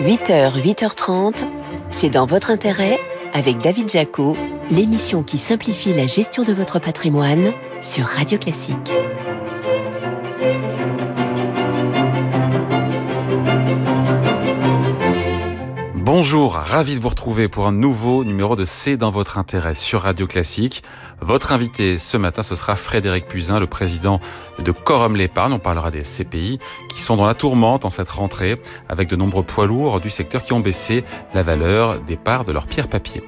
8h, 8h30, c'est dans votre intérêt avec David Jaco, l'émission qui simplifie la gestion de votre patrimoine sur Radio Classique. Bonjour, ravi de vous retrouver pour un nouveau numéro de C'est dans votre intérêt sur Radio Classique. Votre invité ce matin, ce sera Frédéric Puzin, le président de Corum l'épargne. On parlera des CPI qui sont dans la tourmente en cette rentrée avec de nombreux poids lourds du secteur qui ont baissé la valeur des parts de leurs pierres papier.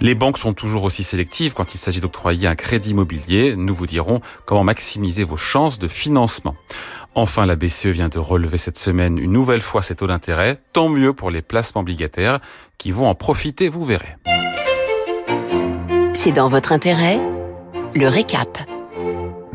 Les banques sont toujours aussi sélectives quand il s'agit d'octroyer un crédit immobilier. Nous vous dirons comment maximiser vos chances de financement. Enfin, la BCE vient de relever cette semaine une nouvelle fois ses taux d'intérêt. Tant mieux pour les placements obligataires qui vont en profiter, vous verrez. C'est dans votre intérêt Le récap.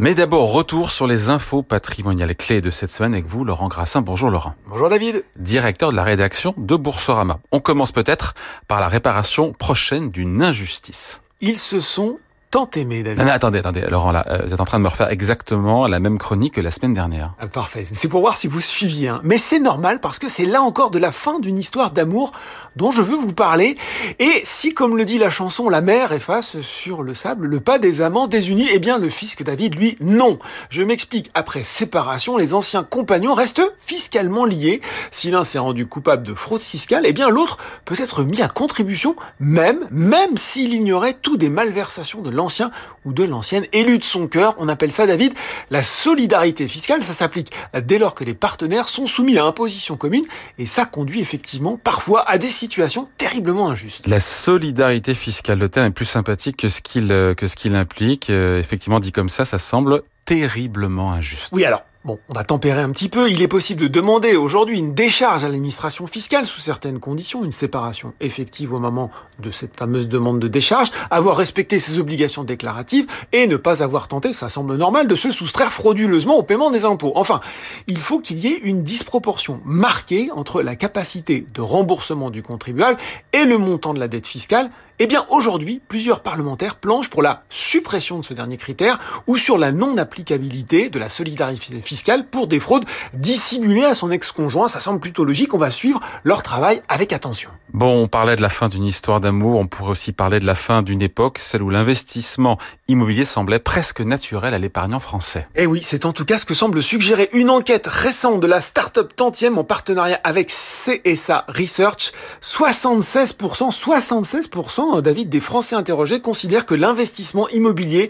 Mais d'abord, retour sur les infos patrimoniales clés de cette semaine avec vous, Laurent Grassin. Bonjour Laurent. Bonjour David. Directeur de la rédaction de Boursorama. On commence peut-être par la réparation prochaine d'une injustice. Ils se sont tant aimé, David. Non, attendez, attendez, Laurent, là, euh, vous êtes en train de me refaire exactement la même chronique que la semaine dernière. Ah, parfait. C'est pour voir si vous suiviez. Hein. Mais c'est normal parce que c'est là encore de la fin d'une histoire d'amour dont je veux vous parler. Et si, comme le dit la chanson, la mer efface sur le sable le pas des amants désunis, eh bien, le fisc David, lui, non. Je m'explique. Après séparation, les anciens compagnons restent fiscalement liés. Si l'un s'est rendu coupable de fraude fiscale, eh bien, l'autre peut être mis à contribution, même, même s'il ignorait tout des malversations de l'ancien ou de l'ancienne élu de son cœur. On appelle ça, David, la solidarité fiscale. Ça s'applique dès lors que les partenaires sont soumis à imposition commune et ça conduit effectivement parfois à des situations terriblement injustes. La solidarité fiscale, le terme est plus sympathique que ce qu'il euh, que ce qu'il implique. Euh, effectivement, dit comme ça, ça semble terriblement injuste. Oui, alors Bon, on va tempérer un petit peu. Il est possible de demander aujourd'hui une décharge à l'administration fiscale sous certaines conditions, une séparation effective au moment de cette fameuse demande de décharge, avoir respecté ses obligations déclaratives et ne pas avoir tenté, ça semble normal, de se soustraire frauduleusement au paiement des impôts. Enfin, il faut qu'il y ait une disproportion marquée entre la capacité de remboursement du contribuable et le montant de la dette fiscale eh bien, aujourd'hui, plusieurs parlementaires planchent pour la suppression de ce dernier critère ou sur la non-applicabilité de la solidarité fiscale pour des fraudes dissimulées à son ex-conjoint. Ça semble plutôt logique. On va suivre leur travail avec attention. Bon, on parlait de la fin d'une histoire d'amour. On pourrait aussi parler de la fin d'une époque, celle où l'investissement immobilier semblait presque naturel à l'épargnant français. Eh oui, c'est en tout cas ce que semble suggérer une enquête récente de la start-up Tantième en partenariat avec CSA Research. 76%, 76% David, des Français interrogés considèrent que l'investissement immobilier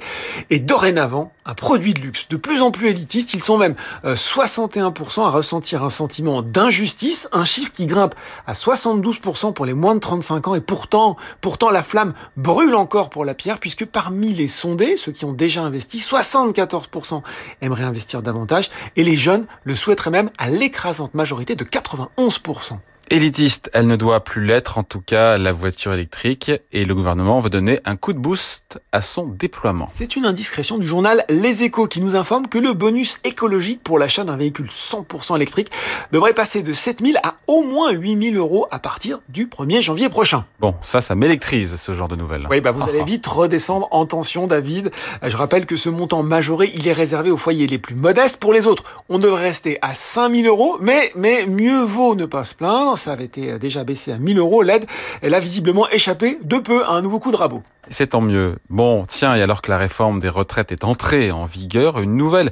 est dorénavant un produit de luxe. De plus en plus élitiste, ils sont même 61% euh, à ressentir un sentiment d'injustice, un chiffre qui grimpe à 72% pour les moins de 35 ans. Et pourtant, pourtant la flamme brûle encore pour la pierre, puisque parmi les sondés, ceux qui ont déjà investi, 74% aimeraient investir davantage, et les jeunes le souhaiteraient même à l'écrasante majorité de 91%. Élitiste, elle ne doit plus l'être, en tout cas la voiture électrique, et le gouvernement veut donner un coup de boost à son déploiement. C'est une indiscrétion du journal Les Échos qui nous informe que le bonus écologique pour l'achat d'un véhicule 100% électrique devrait passer de 7000 à au moins 8000 euros à partir du 1er janvier prochain. Bon, ça, ça m'électrise ce genre de nouvelles. Oui, bah vous allez vite redescendre en tension, David. Je rappelle que ce montant majoré, il est réservé aux foyers les plus modestes. Pour les autres, on devrait rester à 5000 euros, mais, mais mieux vaut ne pas se plaindre ça avait été déjà baissé à 1000 euros. L'aide, elle a visiblement échappé de peu à un nouveau coup de rabot. C'est tant mieux. Bon, tiens, et alors que la réforme des retraites est entrée en vigueur, une nouvelle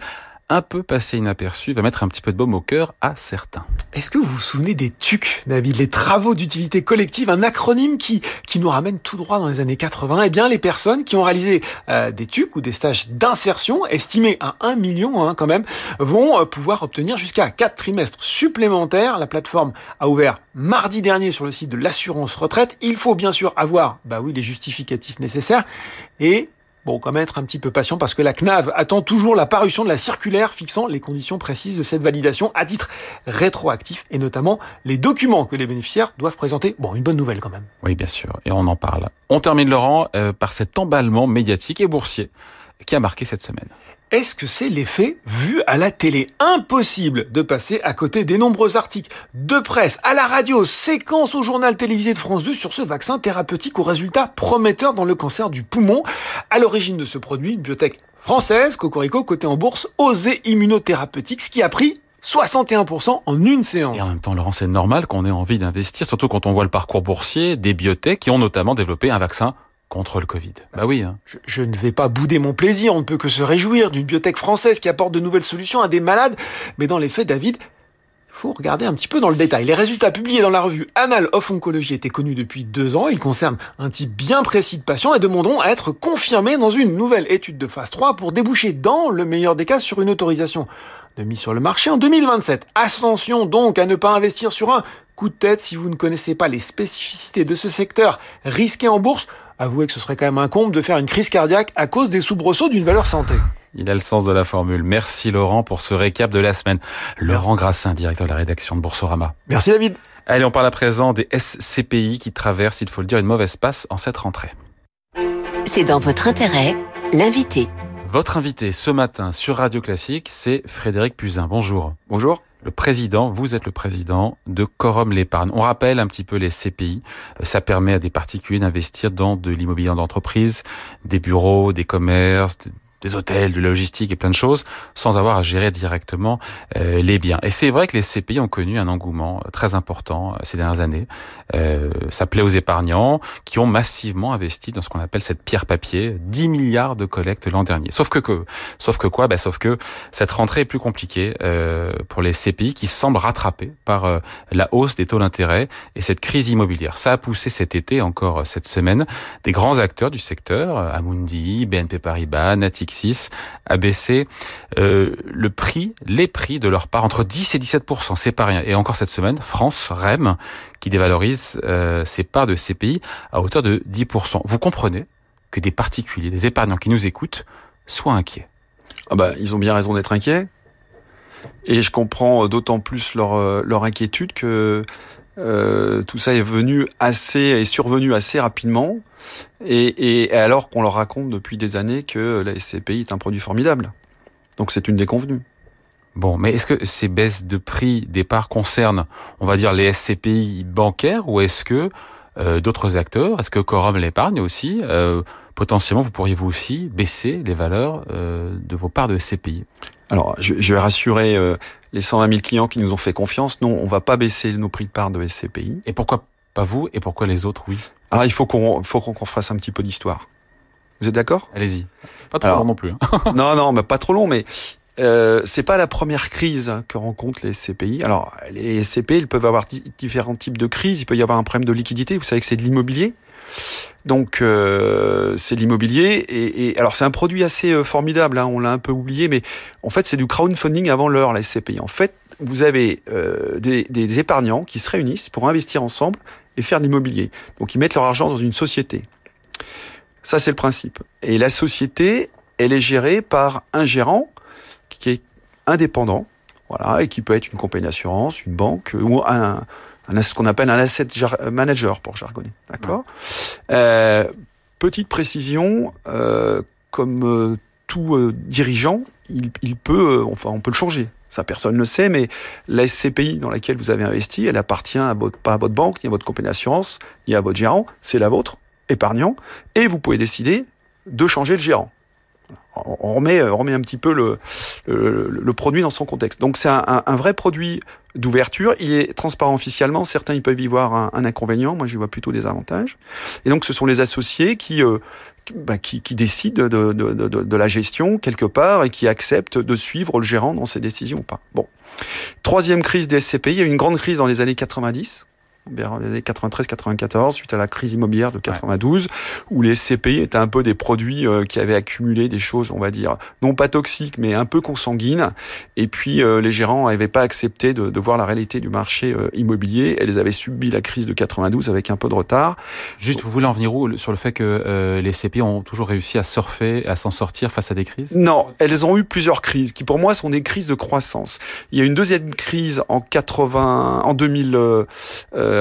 un peu passé inaperçu va mettre un petit peu de baume au cœur à certains. Est-ce que vous vous souvenez des TUC, David, les travaux d'utilité collective, un acronyme qui, qui nous ramène tout droit dans les années 80 Eh bien, les personnes qui ont réalisé euh, des TUC ou des stages d'insertion, estimés à 1 million hein, quand même, vont euh, pouvoir obtenir jusqu'à 4 trimestres supplémentaires. La plateforme a ouvert mardi dernier sur le site de l'assurance retraite. Il faut bien sûr avoir, bah oui, les justificatifs nécessaires et Bon, quand même être un petit peu patient parce que la CNAV attend toujours la parution de la circulaire fixant les conditions précises de cette validation à titre rétroactif et notamment les documents que les bénéficiaires doivent présenter. Bon, une bonne nouvelle quand même. Oui, bien sûr, et on en parle. On termine, Laurent, euh, par cet emballement médiatique et boursier qui a marqué cette semaine. Est-ce que c'est l'effet vu à la télé? Impossible de passer à côté des nombreux articles de presse, à la radio, séquence au journal télévisé de France 2 sur ce vaccin thérapeutique aux résultats prometteurs dans le cancer du poumon. À l'origine de ce produit, une biotech française, Cocorico, côté en bourse, osé immunothérapeutique, ce qui a pris 61% en une séance. Et en même temps, Laurent, c'est normal qu'on ait envie d'investir, surtout quand on voit le parcours boursier des biotech qui ont notamment développé un vaccin contre le Covid. Bah oui. Hein. Je, ne vais pas bouder mon plaisir, on ne peut que se réjouir d'une biotech française qui apporte de nouvelles solutions à des malades. Mais dans les faits, David, faut regarder un petit peu dans le détail. Les résultats publiés dans la revue Annals of Oncology étaient connus depuis deux ans. Ils concernent un type bien précis de patients et demanderont à être confirmés dans une nouvelle étude de phase 3 pour déboucher dans le meilleur des cas sur une autorisation de mise sur le marché en 2027. Attention donc à ne pas investir sur un coup de tête si vous ne connaissez pas les spécificités de ce secteur risqué en bourse. Avouez que ce serait quand même un comble de faire une crise cardiaque à cause des soubresauts d'une valeur santé. Il a le sens de la formule. Merci Laurent pour ce récap de la semaine. Laurent Grassin, directeur de la rédaction de Boursorama. Merci David. Allez, on parle à présent des SCPI qui traversent, il faut le dire, une mauvaise passe en cette rentrée. C'est dans votre intérêt, l'invité. Votre invité ce matin sur Radio Classique, c'est Frédéric Puzin. Bonjour. Bonjour le président, vous êtes le président de Corum l'épargne. On rappelle un petit peu les CPI. Ça permet à des particuliers d'investir dans de l'immobilier d'entreprise, des bureaux, des commerces, des hôtels, de la logistique et plein de choses, sans avoir à gérer directement euh, les biens. Et c'est vrai que les CPI ont connu un engouement euh, très important euh, ces dernières années. Euh, ça plaît aux épargnants qui ont massivement investi dans ce qu'on appelle cette pierre papier, 10 milliards de collectes l'an dernier. Sauf que, que sauf que quoi? Ben, Sauf que cette rentrée est plus compliquée euh, pour les CPI qui semblent rattrapés par la hausse des taux d'intérêt et cette crise immobilière. Ça a poussé cet été, encore cette semaine, des grands acteurs du secteur, Amundi, BNP Paribas, Nati a baissé euh, le prix, les prix de leur part entre 10 et 17% c'est pas rien. Et encore cette semaine, France, REM, qui dévalorise euh, ses parts de CPI à hauteur de 10 Vous comprenez que des particuliers, des épargnants qui nous écoutent, soient inquiets. Ah bah, ils ont bien raison d'être inquiets. Et je comprends d'autant plus euh, leur inquiétude que euh, tout ça est venu assez, est survenu assez rapidement, et, et alors qu'on leur raconte depuis des années que la SCPI est un produit formidable. Donc c'est une déconvenue. Bon, mais est-ce que ces baisses de prix départ concernent, on va dire, les SCPI bancaires, ou est-ce que euh, d'autres acteurs, est-ce que Corum l'épargne aussi? Euh, Potentiellement, vous pourriez vous aussi baisser les valeurs euh, de vos parts de SCPI. Alors, je, je vais rassurer euh, les 120 000 clients qui nous ont fait confiance. Non, on va pas baisser nos prix de part de SCPI. Et pourquoi pas vous et pourquoi les autres, oui? Ah, il faut qu'on faut qu'on fasse un petit peu d'histoire. Vous êtes d'accord? Allez-y. Pas trop long non plus. Hein. non, non, mais pas trop long, mais euh, c'est pas la première crise que rencontrent les SCPI. Alors, les SCPI, ils peuvent avoir différents types de crises. Il peut y avoir un problème de liquidité. Vous savez que c'est de l'immobilier? Donc euh, c'est l'immobilier et, alors c'est un produit assez euh, formidable. Hein, on l'a un peu oublié, mais en fait c'est du crowdfunding avant l'heure la SCPI. En fait, vous avez euh, des, épargnants qui se réunissent pour investir ensemble et faire de l'immobilier. Donc ils mettent leur argent dans une société. Ça c'est le principe. Et la société, elle est gérée par un gérant qui est indépendant, voilà, et qui peut être une compagnie d'assurance, une banque ou un, ce qu'on appelle un asset manager pour jargonner. D'accord. Euh, petite précision, euh, comme euh, tout euh, dirigeant, il, il peut, enfin, on peut le changer. Ça, personne ne le sait, mais la SCPI dans laquelle vous avez investi, elle appartient à votre, pas à votre banque, ni à votre compagnie d'assurance, ni à votre gérant, c'est la vôtre, épargnant, et vous pouvez décider de changer le gérant on remet, on remet un petit peu le, le, le produit dans son contexte. Donc c'est un, un, vrai produit d'ouverture. Il est transparent officiellement. Certains ils peuvent y voir un, un inconvénient. Moi, j'y vois plutôt des avantages. Et donc ce sont les associés qui euh, bah, qui, qui, décident de, de, de, de, la gestion quelque part et qui acceptent de suivre le gérant dans ses décisions ou pas. Bon. Troisième crise des SCPI, il y a eu une grande crise dans les années 90 vers les années 93-94, suite à la crise immobilière de 92, ouais. où les CPI étaient un peu des produits euh, qui avaient accumulé des choses, on va dire, non pas toxiques, mais un peu consanguines. Et puis, euh, les gérants n'avaient pas accepté de, de, voir la réalité du marché euh, immobilier. Elles avaient subi la crise de 92 avec un peu de retard. Juste, vous voulez en venir où sur le fait que euh, les CPI ont toujours réussi à surfer, à s'en sortir face à des crises? Non, elles ont eu plusieurs crises, qui pour moi sont des crises de croissance. Il y a une deuxième crise en 80, en 2000. Euh,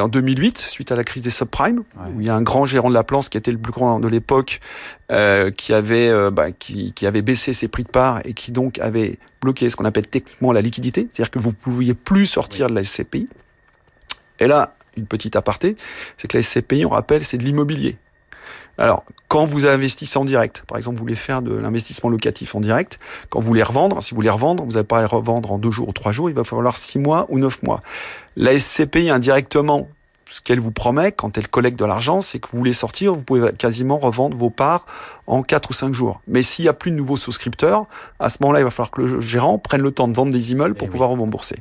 en 2008, suite à la crise des subprimes, ouais. où il y a un grand gérant de la Plance qui était le plus grand de l'époque, euh, qui avait euh, bah, qui, qui, avait baissé ses prix de part et qui donc avait bloqué ce qu'on appelle techniquement la liquidité, c'est-à-dire que vous ne pouviez plus sortir oui. de la SCPI. Et là, une petite aparté, c'est que la SCPI, on rappelle, c'est de l'immobilier. Alors, quand vous investissez en direct, par exemple, vous voulez faire de l'investissement locatif en direct, quand vous voulez revendre, si vous voulez revendre, vous n'allez pas les revendre en deux jours ou trois jours, il va falloir six mois ou neuf mois. La SCPI indirectement ce qu'elle vous promet quand elle collecte de l'argent, c'est que vous voulez sortir, vous pouvez quasiment revendre vos parts en 4 ou 5 jours. Mais s'il n'y a plus de nouveaux souscripteurs, à ce moment-là, il va falloir que le gérant prenne le temps de vendre des immeubles pour eh pouvoir rembourser.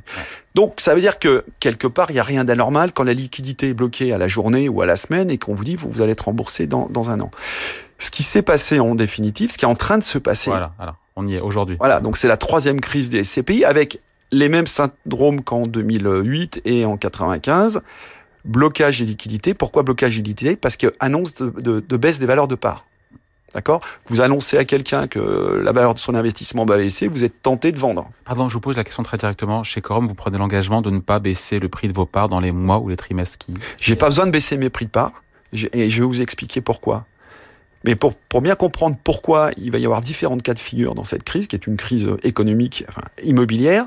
Donc, ça veut dire que quelque part, il n'y a rien d'anormal quand la liquidité est bloquée à la journée ou à la semaine et qu'on vous dit, vous, vous allez être remboursé dans, dans un an. Ce qui s'est passé en définitive, ce qui est en train de se passer. Voilà, alors, on y est aujourd'hui. Voilà, donc c'est la troisième crise des SCPI avec les mêmes syndromes qu'en 2008 et en 95 blocage des liquidités. Pourquoi blocage des liquidités Parce que annonce de, baisse des valeurs de part. D'accord? Vous annoncez à quelqu'un que la valeur de son investissement va baisser, vous êtes tenté de vendre. Pardon, je vous pose la question très directement. Chez Corum, vous prenez l'engagement de ne pas baisser le prix de vos parts dans les mois ou les trimestres qui... J'ai pas besoin de baisser mes prix de parts, et je vais vous expliquer pourquoi. Mais pour, pour bien comprendre pourquoi il va y avoir différentes cas de figure dans cette crise, qui est une crise économique, enfin, immobilière,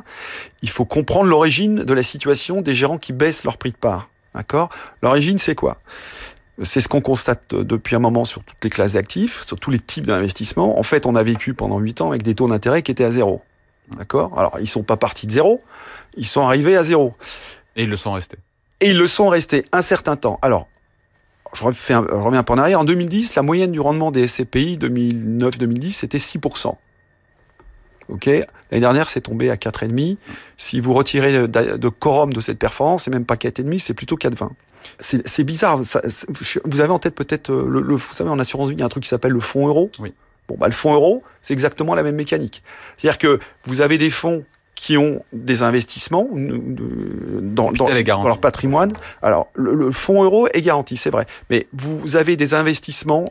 il faut comprendre l'origine de la situation des gérants qui baissent leur prix de part. D'accord? L'origine, c'est quoi? C'est ce qu'on constate depuis un moment sur toutes les classes d'actifs, sur tous les types d'investissements. En fait, on a vécu pendant 8 ans avec des taux d'intérêt qui étaient à zéro. D'accord? Alors, ils sont pas partis de zéro, ils sont arrivés à zéro. Et ils le sont restés. Et ils le sont restés un certain temps. Alors, je, refais un, je reviens un peu en arrière. En 2010, la moyenne du rendement des SCPI 2009-2010, c'était 6%. Ok, l'année dernière, c'est tombé à 4,5. Si vous retirez de quorum de cette performance, c'est même pas 4,5, c'est plutôt 4,20. C'est bizarre. Ça, vous avez en tête peut-être euh, le, vous savez, en assurance vie, il y a un truc qui s'appelle le fonds euro. Oui. Bon, bah, le fonds euro, c'est exactement la même mécanique. C'est-à-dire que vous avez des fonds qui ont des investissements dans, dans, dans leur patrimoine. Alors, le, le, fonds euro est garanti, c'est vrai. Mais vous avez des investissements,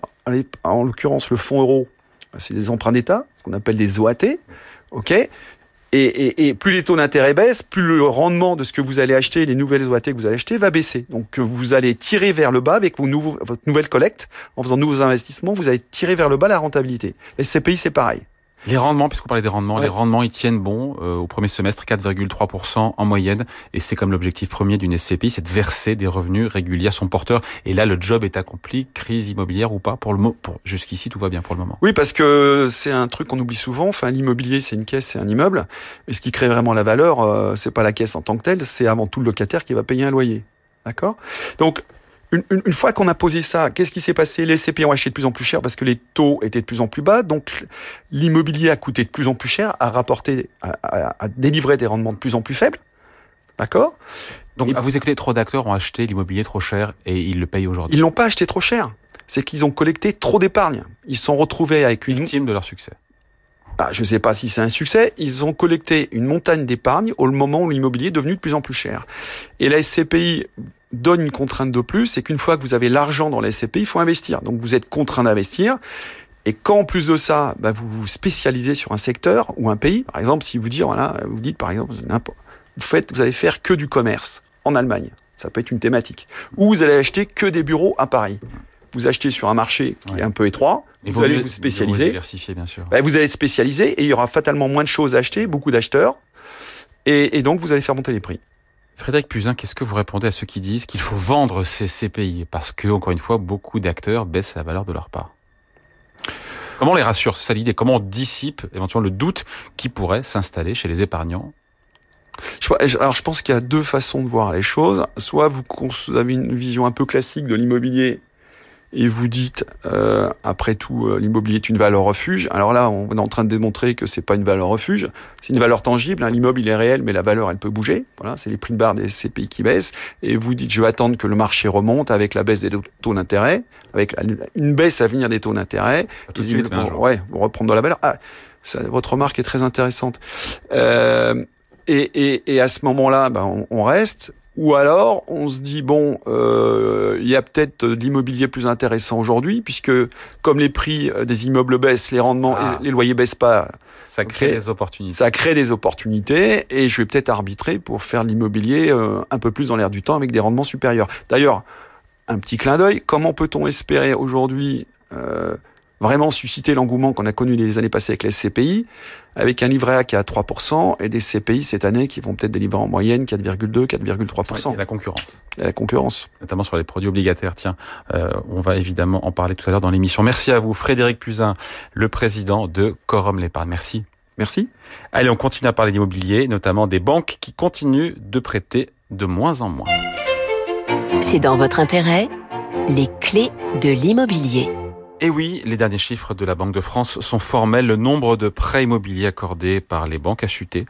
en l'occurrence, le fonds euro c'est des emprunts d'État, ce qu'on appelle des OAT, ok et, plus les taux d'intérêt baissent, plus le rendement de ce que vous allez acheter, les nouvelles OAT que vous allez acheter, va baisser. Donc vous allez tirer vers le bas avec vos nouveaux, votre nouvelle collecte, en faisant de nouveaux investissements, vous allez tirer vers le bas la rentabilité. Les CPI, c'est pareil. Les rendements, puisqu'on parlait des rendements, les rendements, ils tiennent bon euh, au premier semestre, 4,3% en moyenne. Et c'est comme l'objectif premier d'une SCPI, c'est de verser des revenus réguliers à son porteur. Et là, le job est accompli, crise immobilière ou pas. Pour le pour jusqu'ici, tout va bien pour le moment. Oui, parce que c'est un truc qu'on oublie souvent. Enfin, l'immobilier, c'est une caisse, c'est un immeuble. Et ce qui crée vraiment la valeur, euh, c'est pas la caisse en tant que telle, c'est avant tout le locataire qui va payer un loyer. D'accord? Donc, une, une, fois qu'on a posé ça, qu'est-ce qui s'est passé? Les CP ont acheté de plus en plus cher parce que les taux étaient de plus en plus bas, donc l'immobilier a coûté de plus en plus cher, a rapporté, a, délivré des rendements de plus en plus faibles. D'accord? Donc, à vous écouter, trop d'acteurs ont acheté l'immobilier trop cher et ils le payent aujourd'hui. Ils l'ont pas acheté trop cher. C'est qu'ils ont collecté trop d'épargne. Ils se sont retrouvés avec une... Victime de leur succès. Ah, je ne sais pas si c'est un succès, ils ont collecté une montagne d'épargne au moment où l'immobilier est devenu de plus en plus cher. Et la SCPI donne une contrainte de plus, c'est qu'une fois que vous avez l'argent dans la SCPI, il faut investir. Donc vous êtes contraint d'investir. Et quand en plus de ça, bah, vous vous spécialisez sur un secteur ou un pays, par exemple, si vous dites, voilà, vous dites par exemple, vous faites, vous allez faire que du commerce en Allemagne, ça peut être une thématique, ou vous allez acheter que des bureaux à Paris vous achetez sur un marché qui est un peu étroit, vous allez vous spécialiser. Vous, diversifier, bien sûr. Bah, vous allez être spécialisé et il y aura fatalement moins de choses à acheter, beaucoup d'acheteurs, et, donc vous allez faire monter les prix. Frédéric Puzin, qu'est-ce que vous répondez à ceux qui disent qu'il faut vendre ces CPI parce que, encore une fois, beaucoup d'acteurs baissent la valeur de leur part? Comment on les rassure C'est l'idée? Comment on dissipe éventuellement le doute qui pourrait s'installer chez les épargnants? Alors je pense qu'il y a deux façons de voir les choses. Soit vous avez une vision un peu classique de l'immobilier et vous dites euh, après tout euh, l'immobilier est une valeur refuge. Alors là, on est en train de démontrer que c'est pas une valeur refuge, c'est une valeur tangible. Hein. Il est réel, mais la valeur elle peut bouger. Voilà, c'est les prix de barre des CPI qui baissent. Et vous dites je vais attendre que le marché remonte avec la baisse des taux d'intérêt, avec une baisse à venir des taux d'intérêt. Tout de suite, ouais, reprendre de la valeur. Ah, ça, votre remarque est très intéressante. Euh, et, et, et, à ce moment-là, ben, on, on reste. Ou alors, on se dit, bon, euh, il y a peut-être de l'immobilier plus intéressant aujourd'hui, puisque comme les prix euh, des immeubles baissent, les rendements, ah. les loyers baissent pas. Ça crée des opportunités. Ça crée des opportunités, et je vais peut-être arbitrer pour faire l'immobilier euh, un peu plus dans l'air du temps avec des rendements supérieurs. D'ailleurs, un petit clin d'œil, comment peut-on espérer aujourd'hui vraiment susciter l'engouement qu'on a connu les années passées avec les CPI, avec un livret A qui est à 3% et des CPI cette année qui vont peut-être délivrer en moyenne 4,2, 4,3%. et la concurrence. Et la concurrence. Notamment sur les produits obligataires. Tiens, euh, on va évidemment en parler tout à l'heure dans l'émission. Merci à vous, Frédéric Puzin, le président de Corum l'épargne. Merci. Merci. Allez, on continue à parler d'immobilier, notamment des banques qui continuent de prêter de moins en moins. C'est dans votre intérêt, les clés de l'immobilier. Et oui, les derniers chiffres de la Banque de France sont formels. Le nombre de prêts immobiliers accordés par les banques a chuté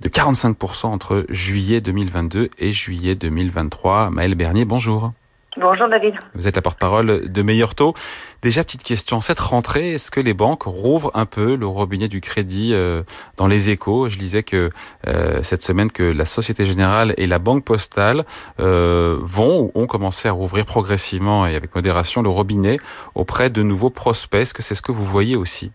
de 45% entre juillet 2022 et juillet 2023. Maëlle Bernier, bonjour. Bonjour David. Vous êtes la porte-parole de Meilleur Taux. Déjà, petite question, cette rentrée, est-ce que les banques rouvrent un peu le robinet du crédit euh, dans les échos? Je lisais que euh, cette semaine que la Société Générale et la Banque Postale euh, vont ou ont commencé à rouvrir progressivement et avec modération le robinet auprès de nouveaux prospects. Est-ce que c'est ce que vous voyez aussi?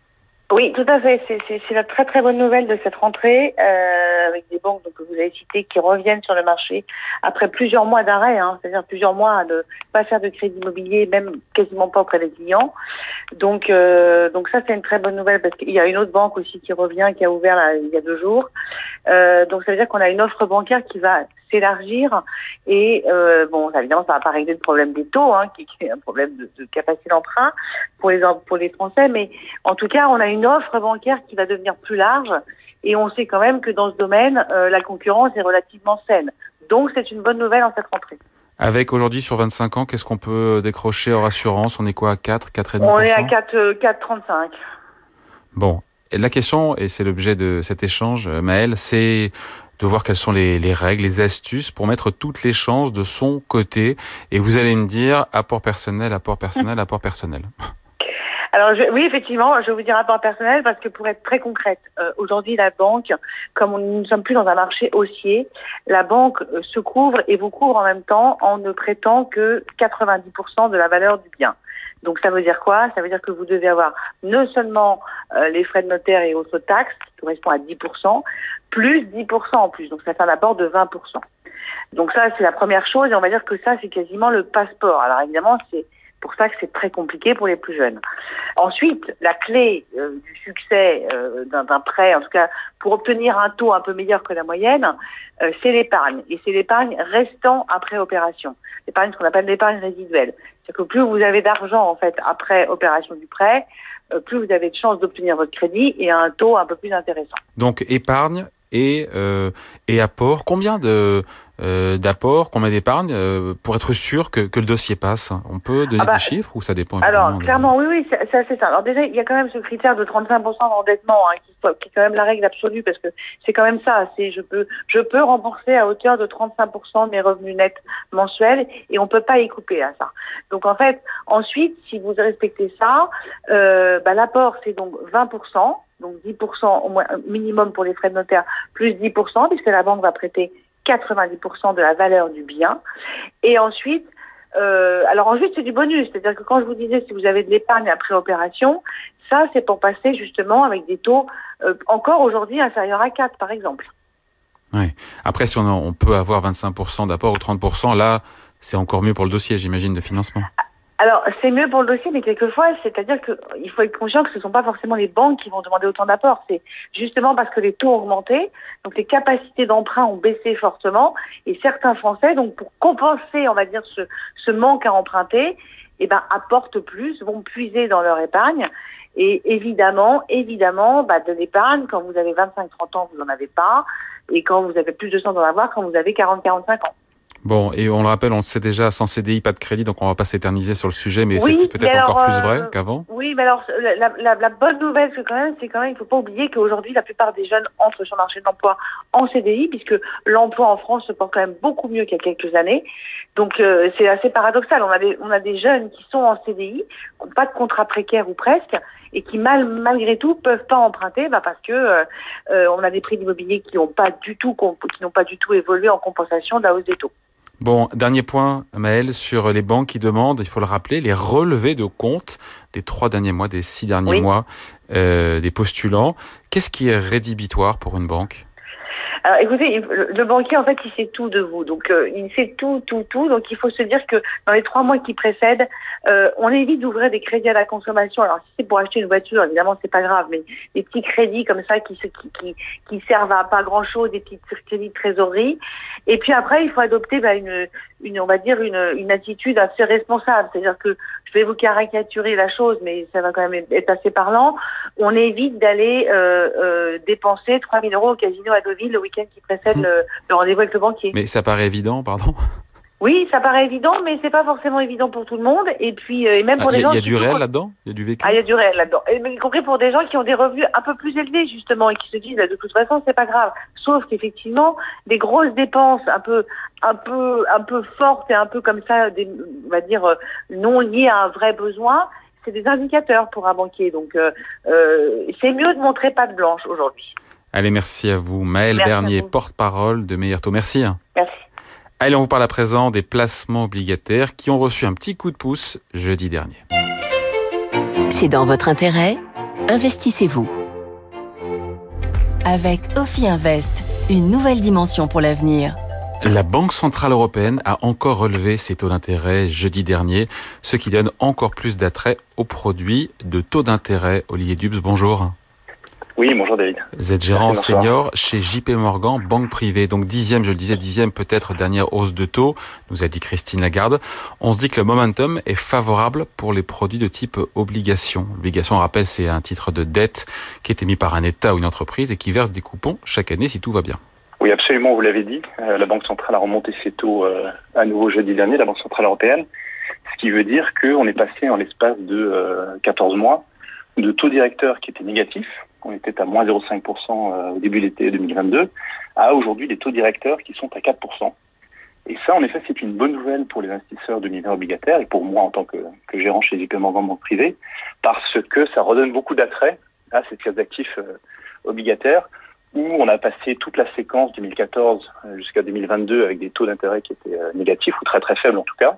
Oui, tout à fait. C'est la très très bonne nouvelle de cette rentrée, euh, avec des banques que vous avez citées qui reviennent sur le marché après plusieurs mois d'arrêt, hein, c'est-à-dire plusieurs mois de pas faire de crédit immobilier, même quasiment pas auprès des clients. Donc, euh, donc ça c'est une très bonne nouvelle parce qu'il y a une autre banque aussi qui revient, qui a ouvert là, il y a deux jours. Euh, donc ça veut dire qu'on a une offre bancaire qui va s'élargir. Et euh, bon, évidemment, ça va pas régler le problème des taux, hein, qui, est un problème de, de capacité d'emprunt pour les pour les Français. Mais en tout cas, on a une offre bancaire qui va devenir plus large. Et on sait quand même que dans ce domaine, euh, la concurrence est relativement saine. Donc, c'est une bonne nouvelle en cette rentrée. Avec aujourd'hui sur 25 ans, qu'est-ce qu'on peut décrocher en assurance? On est quoi à 4, 4,5% On est à 4, 4,35. Euh, bon, la question, et c'est l'objet de cet échange, euh, Maëlle, c'est de voir quelles sont les, les, règles, les astuces pour mettre toutes les chances de son côté. Et vous allez me dire apport personnel, apport personnel, apport personnel. Alors je, oui, effectivement, je vais vous dire rapport personnel parce que pour être très concrète, euh, aujourd'hui la banque, comme nous ne sommes plus dans un marché haussier, la banque euh, se couvre et vous couvre en même temps en ne prêtant que 90% de la valeur du bien. Donc ça veut dire quoi? Ça veut dire que vous devez avoir non seulement euh, les frais de notaire et autres taxes, qui correspondent à 10%, plus 10% en plus. Donc ça fait un apport de 20%. Donc ça, c'est la première chose. Et on va dire que ça, c'est quasiment le passeport. Alors évidemment, c'est pour ça que c'est très compliqué pour les plus jeunes. Ensuite, la clé euh, du succès euh, d'un prêt, en tout cas pour obtenir un taux un peu meilleur que la moyenne, euh, c'est l'épargne. Et c'est l'épargne restant après opération. L'épargne, ce qu'on appelle l'épargne résiduelle. C'est que plus vous avez d'argent en fait après opération du prêt, plus vous avez de chances d'obtenir votre crédit et un taux un peu plus intéressant. Donc épargne et, et apport. Combien de euh, d'apport, combien d'épargne euh, pour être sûr que, que, le dossier passe? On peut donner ah bah, des chiffres ou ça dépend Alors clairement, oui, oui, c'est assez ça. Alors déjà, il y a quand même ce critère de 35% d'endettement hein, qui, qui, est quand même la règle absolue parce que c'est quand même ça. C'est je peux je peux rembourser à hauteur de 35% de mes revenus nets mensuels et on peut pas y couper à ça. Donc en fait, ensuite, si vous respectez ça, euh, bah, l'apport c'est donc 20%. Donc 10% au moins minimum pour les frais de notaire, plus 10%, puisque la banque va prêter 90% de la valeur du bien. Et ensuite, euh, alors ensuite c'est du bonus, c'est-à-dire que quand je vous disais si vous avez de l'épargne après opération, ça c'est pour passer justement avec des taux euh, encore aujourd'hui inférieurs à 4 par exemple. Oui. Après si on, on peut avoir 25% d'apport ou 30%, là c'est encore mieux pour le dossier j'imagine de financement. Alors, c'est mieux pour le dossier, mais quelquefois, c'est-à-dire qu'il faut être conscient que ce ne sont pas forcément les banques qui vont demander autant d'apports. C'est justement parce que les taux ont augmenté, donc les capacités d'emprunt ont baissé fortement, et certains Français, donc pour compenser, on va dire, ce, ce manque à emprunter, eh ben, apportent plus, vont puiser dans leur épargne. Et évidemment, évidemment, bah, de l'épargne, quand vous avez 25-30 ans, vous n'en avez pas, et quand vous avez plus de chance d'en avoir, quand vous avez 40-45 ans. Bon, et on le rappelle, on le sait déjà, sans CDI, pas de crédit, donc on va pas s'éterniser sur le sujet, mais c'est peut-être encore plus vrai euh, qu'avant. Oui, mais alors la, la, la bonne nouvelle, c'est quand même, c'est quand même, il faut pas oublier qu'aujourd'hui, la plupart des jeunes entrent sur le marché de l'emploi en CDI, puisque l'emploi en France se porte quand même beaucoup mieux qu'il y a quelques années. Donc euh, c'est assez paradoxal. On a des, on a des jeunes qui sont en CDI, qui n'ont pas de contrat précaire ou presque, et qui mal, malgré tout peuvent pas emprunter, bah parce que euh, on a des prix d'immobilier qui n'ont pas du tout, qui n'ont pas du tout évolué en compensation de la hausse des taux. Bon, dernier point, Maël, sur les banques qui demandent, il faut le rappeler, les relevés de compte des trois derniers mois, des six derniers mois euh, des postulants. Qu'est-ce qui est rédhibitoire pour une banque? Alors écoutez, le banquier en fait il sait tout de vous, donc euh, il sait tout, tout, tout. Donc il faut se dire que dans les trois mois qui précèdent, euh, on évite d'ouvrir des crédits à la consommation. Alors si c'est pour acheter une voiture, évidemment c'est pas grave, mais des petits crédits comme ça qui qui qui, servent à pas grand chose, des petits crédits de trésorerie. Et puis après il faut adopter bah, une, une on va dire une, une attitude assez responsable, c'est-à-dire que je vais vous caricaturer la chose, mais ça va quand même être assez parlant. On évite d'aller euh, euh, dépenser 3000 euros au casino à Deauville le week-end qui précède le, le rendez-vous avec le banquier. Mais ça paraît évident, pardon. Oui, ça paraît évident, mais c'est pas forcément évident pour tout le monde. Et puis, euh, et même pour Ah, des Il y a- gens. il y a du réel là-dedans? Il y a du vécu? Ah, il y a du réel là-dedans. Y compris pour des gens qui ont des revenus un peu plus élevés, justement, et qui se disent, bah, de toute façon, c'est pas grave. Sauf qu'effectivement, des grosses dépenses un peu, un peu, un peu fortes et un peu comme ça, des, on va dire, euh, non liées à un vrai besoin, c'est des indicateurs pour un banquier. Donc, euh, c'est mieux de montrer pas de blanche aujourd'hui. Allez, merci à vous. Maëlle Merci Bernier, porte-parole de Meilleur Merci. hein. Merci. Allez, on vous parle à présent des placements obligataires qui ont reçu un petit coup de pouce jeudi dernier. C'est dans votre intérêt. Investissez-vous. Avec Ophi Invest, une nouvelle dimension pour l'avenir. La Banque Centrale Européenne a encore relevé ses taux d'intérêt jeudi dernier, ce qui donne encore plus d'attrait aux produits de taux d'intérêt. Olivier Dubs, bonjour. Oui, bonjour David. Vous êtes gérant Merci, senior chez JP Morgan, banque privée. Donc dixième, je le disais, dixième peut-être dernière hausse de taux, nous a dit Christine Lagarde. On se dit que le momentum est favorable pour les produits de type obligation. L'obligation, on rappelle, c'est un titre de dette qui est émis par un État ou une entreprise et qui verse des coupons chaque année si tout va bien. Oui, absolument, vous l'avez dit. Euh, la Banque centrale a remonté ses taux euh, à nouveau jeudi dernier, la Banque centrale européenne. Ce qui veut dire qu'on est passé en l'espace de euh, 14 mois de taux directeurs qui étaient négatifs. On était à moins 0,5% euh, au début de l'été 2022, à aujourd'hui des taux directeurs qui sont à 4%. Et ça, en effet, c'est une bonne nouvelle pour les investisseurs de l'univers obligataire et pour moi en tant que, gérant chez JP Morgan Banque Privée, parce que ça redonne beaucoup d'attrait à cette classe d'actifs euh, obligataires où on a passé toute la séquence 2014 euh, jusqu'à 2022 avec des taux d'intérêt qui étaient négatifs ou très très faibles en tout cas.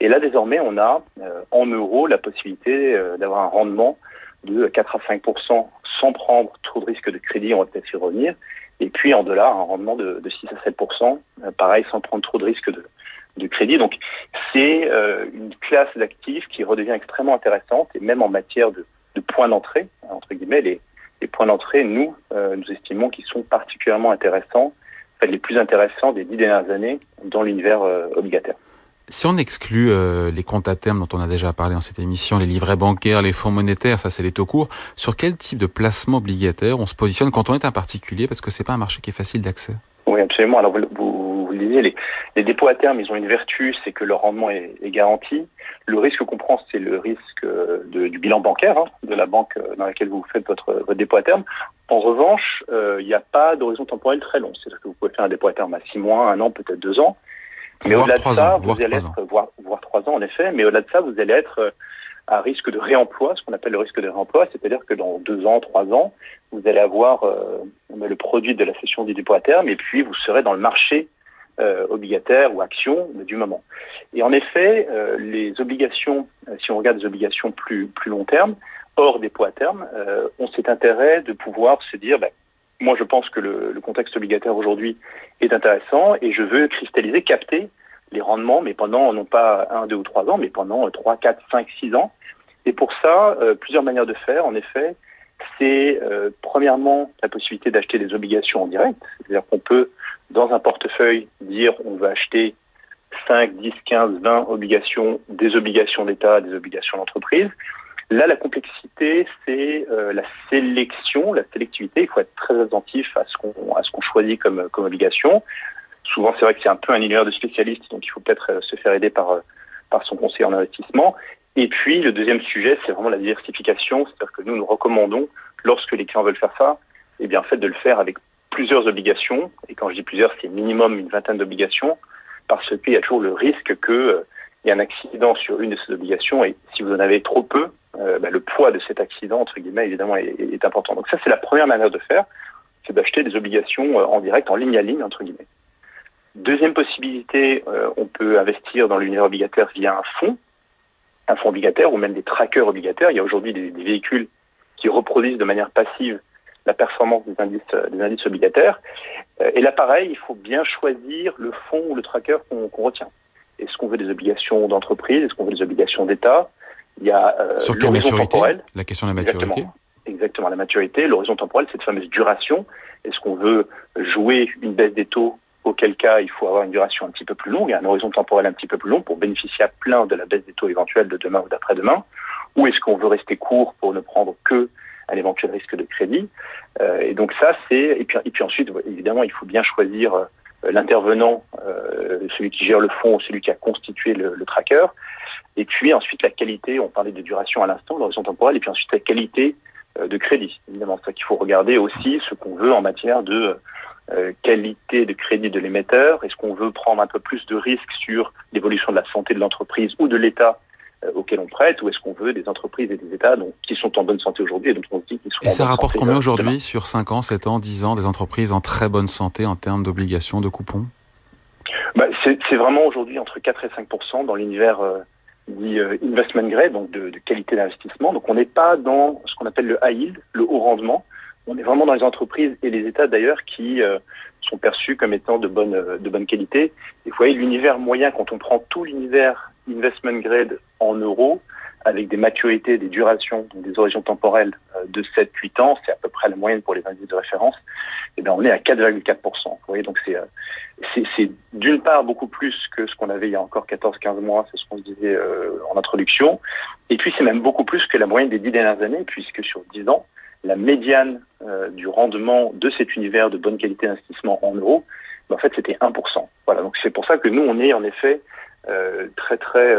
Et là désormais on a en euros la possibilité d'avoir un rendement de 4 à 5 sans prendre trop de risque de crédit, on va peut-être y revenir. Et puis en dollars un rendement de, de 6 à 7% euh, pareil sans prendre trop de risque de, crédit. Donc c'est euh, une classe d'actifs qui redevient extrêmement intéressante et même en matière de, points d'entrée entre guillemets les points d'entrée, nous, euh, nous estimons qu'ils sont particulièrement intéressants, en fait, les plus intéressants des dix dernières années dans l'univers obligataire. Si on exclut euh, les comptes à terme dont on a déjà parlé dans cette émission, les livrets bancaires, les fonds monétaires, ça c'est les taux courts, sur quel type de placement obligataire on se positionne quand on est un particulier? Parce que c'est pas un marché qui est facile d'accès. Oui, absolument. Alors, vous, vous, le disiez, les, dépôts à terme, ils ont une vertu, c'est que leur rendement est, garanti. Le risque qu'on prend, c'est le risque du bilan bancaire hein, de la banque dans laquelle vous faites votre, dépôt à terme. En revanche, il euh, n'y a pas d'horizon temporel très long. C'est-à-dire que vous pouvez faire un dépôt à terme à six mois, un an, peut-être deux ans. Mais au-delà de ça, ans, vous allez être, voire, voire trois ans en effet, mais au-delà de ça, vous allez être à risque de réemploi, ce qu'on appelle le risque de réemploi, c'est-à-dire que dans deux ans, trois ans, vous allez avoir euh, le produit de la session du dépôt à terme et puis vous serez dans le marché euh, obligataire ou action du moment. Et en effet, euh, les obligations, si on regarde des obligations plus, plus long terme, hors dépôt à terme, euh, ont cet intérêt de pouvoir se dire, ben, moi je pense que le, contexte obligataire aujourd'hui est intéressant et je veux cristalliser, capter les rendements, mais pendant non pas un, deux ou trois ans, mais pendant trois, quatre, cinq, six ans. Et pour ça, euh, plusieurs manières de faire, en effet, c'est euh, premièrement la possibilité d'acheter des obligations en direct, c'est-à-dire qu'on peut, dans un portefeuille, dire on veut acheter 5, 10, 15, 20 obligations, des obligations d'État, des obligations d'entreprise. Là, la complexité, c'est euh, la sélection, la sélectivité. Il faut être très attentif à ce qu'on choisit comme obligation. Souvent, c'est vrai que c'est un peu un univers de spécialistes, donc il faut peut-être euh, se faire aider par par son conseiller en investissement. Et puis, le deuxième sujet, c'est vraiment la diversification. C'est-à-dire que nous, nous recommandons, lorsque les clients veulent faire ça, eh bien, en de le faire avec plusieurs obligations. Et quand je dis plusieurs, c'est minimum une vingtaine d'obligations, parce qu'il y a toujours le risque qu'il euh, y ait un accident sur une de ces obligations. Et si vous en avez trop peu, euh, bah, le poids de cet accident, entre guillemets, évidemment, est, important. Donc ça, c'est la première manière de faire, c'est d'acheter des obligations euh, en direct, en ligne à ligne, entre guillemets. Deuxième possibilité, euh, on peut investir dans l'univers obligataire via un fonds, un fonds obligataire ou même des trackers obligataires. Il y a aujourd'hui des, des, véhicules qui reproduisent de manière passive la performance des indices, des indices obligataires. Et là, pareil, il faut bien choisir le fonds ou le tracker qu'on retient. Est-ce qu'on veut des obligations d'entreprise? Est-ce qu'on veut des obligations d'État? Il y a Sur quelle maturité? La question de la maturité? Exactement. Exactement, la maturité. L'horizon temporel, cette fameuse duration. Est-ce qu'on veut jouer une baisse des taux? Auquel cas il faut avoir une duration un petit peu plus longue, un horizon temporel un petit peu plus long pour bénéficier à plein de la baisse des taux éventuels de demain ou d'après-demain, ou est-ce qu'on veut rester court pour ne prendre que un éventuel risque de crédit? Euh, Et donc ça, c'est et puis, et puis ensuite, évidemment, il faut bien choisir euh, l'intervenant, euh, celui qui gère le fonds, celui qui a constitué le, le, tracker, et puis ensuite la qualité. On parlait de duration à l'instant, l'horizon temporel, et puis ensuite la qualité euh, de crédit. Évidemment, c'est ça qu'il faut regarder aussi ce qu'on veut en matière de euh, qualité de crédit de l'émetteur Est-ce qu'on veut prendre un peu plus de risques sur l'évolution de la santé de l'entreprise ou de l'État euh, auquel on prête ou est-ce qu'on veut des entreprises et des États donc, qui sont en bonne santé aujourd'hui et dont on dit qu'ils sont Et ça rapporte combien aujourd'hui sur 5 ans, 7 ans, 10 ans des entreprises en très bonne santé en termes d'obligations, de coupons? Bah, C'est vraiment aujourd'hui entre 4 et 5% dans l'univers euh, dit investment grade, donc de, de qualité d'investissement. Donc on n'est pas dans ce qu'on appelle le high yield, le haut rendement on est vraiment dans les entreprises et les États d'ailleurs qui euh, sont perçus comme étant de bonne, euh, de bonne qualité. Et vous voyez, l'univers moyen, quand on prend tout l'univers investment grade en euros, avec des maturités, des durations, des horizons temporelles euh, de 7-8 ans, c'est à peu près la moyenne pour les indices de référence, et eh bien on est à 4,4%. Vous voyez, donc c'est, c'est, d'une part beaucoup plus que ce qu'on avait il y a encore 14-15 mois, c'est ce qu'on se disait en introduction, et puis c'est même beaucoup plus que la moyenne des 10 dernières années, puisque sur 10 ans, la médiane euh, du rendement de cet univers de bonne qualité d'investissement en euros, ben, en fait, c'était 1%. Voilà, donc c'est pour ça que nous, on est en effet euh, très très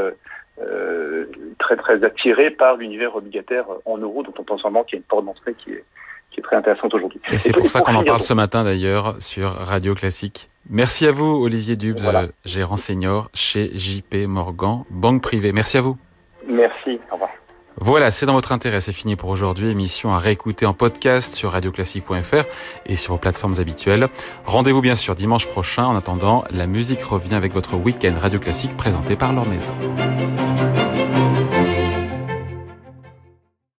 euh, très très attiré par l'univers obligataire en euros, dont on pense vraiment qu'il y a une porte d'entrée qui est qui est très intéressante aujourd'hui. Et c'est pour ça qu'on en parle ce matin d'ailleurs sur Radio Classique. Merci à vous, Olivier Dubs, gérant senior chez JP Morgan, banque privée. Merci à vous. Merci, au revoir. Voilà, c'est dans votre intérêt, c'est fini pour aujourd'hui. Émission à réécouter en podcast sur radioclassique.fr et sur vos plateformes habituelles. Rendez-vous bien sûr dimanche prochain. En attendant, la musique revient avec votre week-end Radio Classique présenté par leur maison.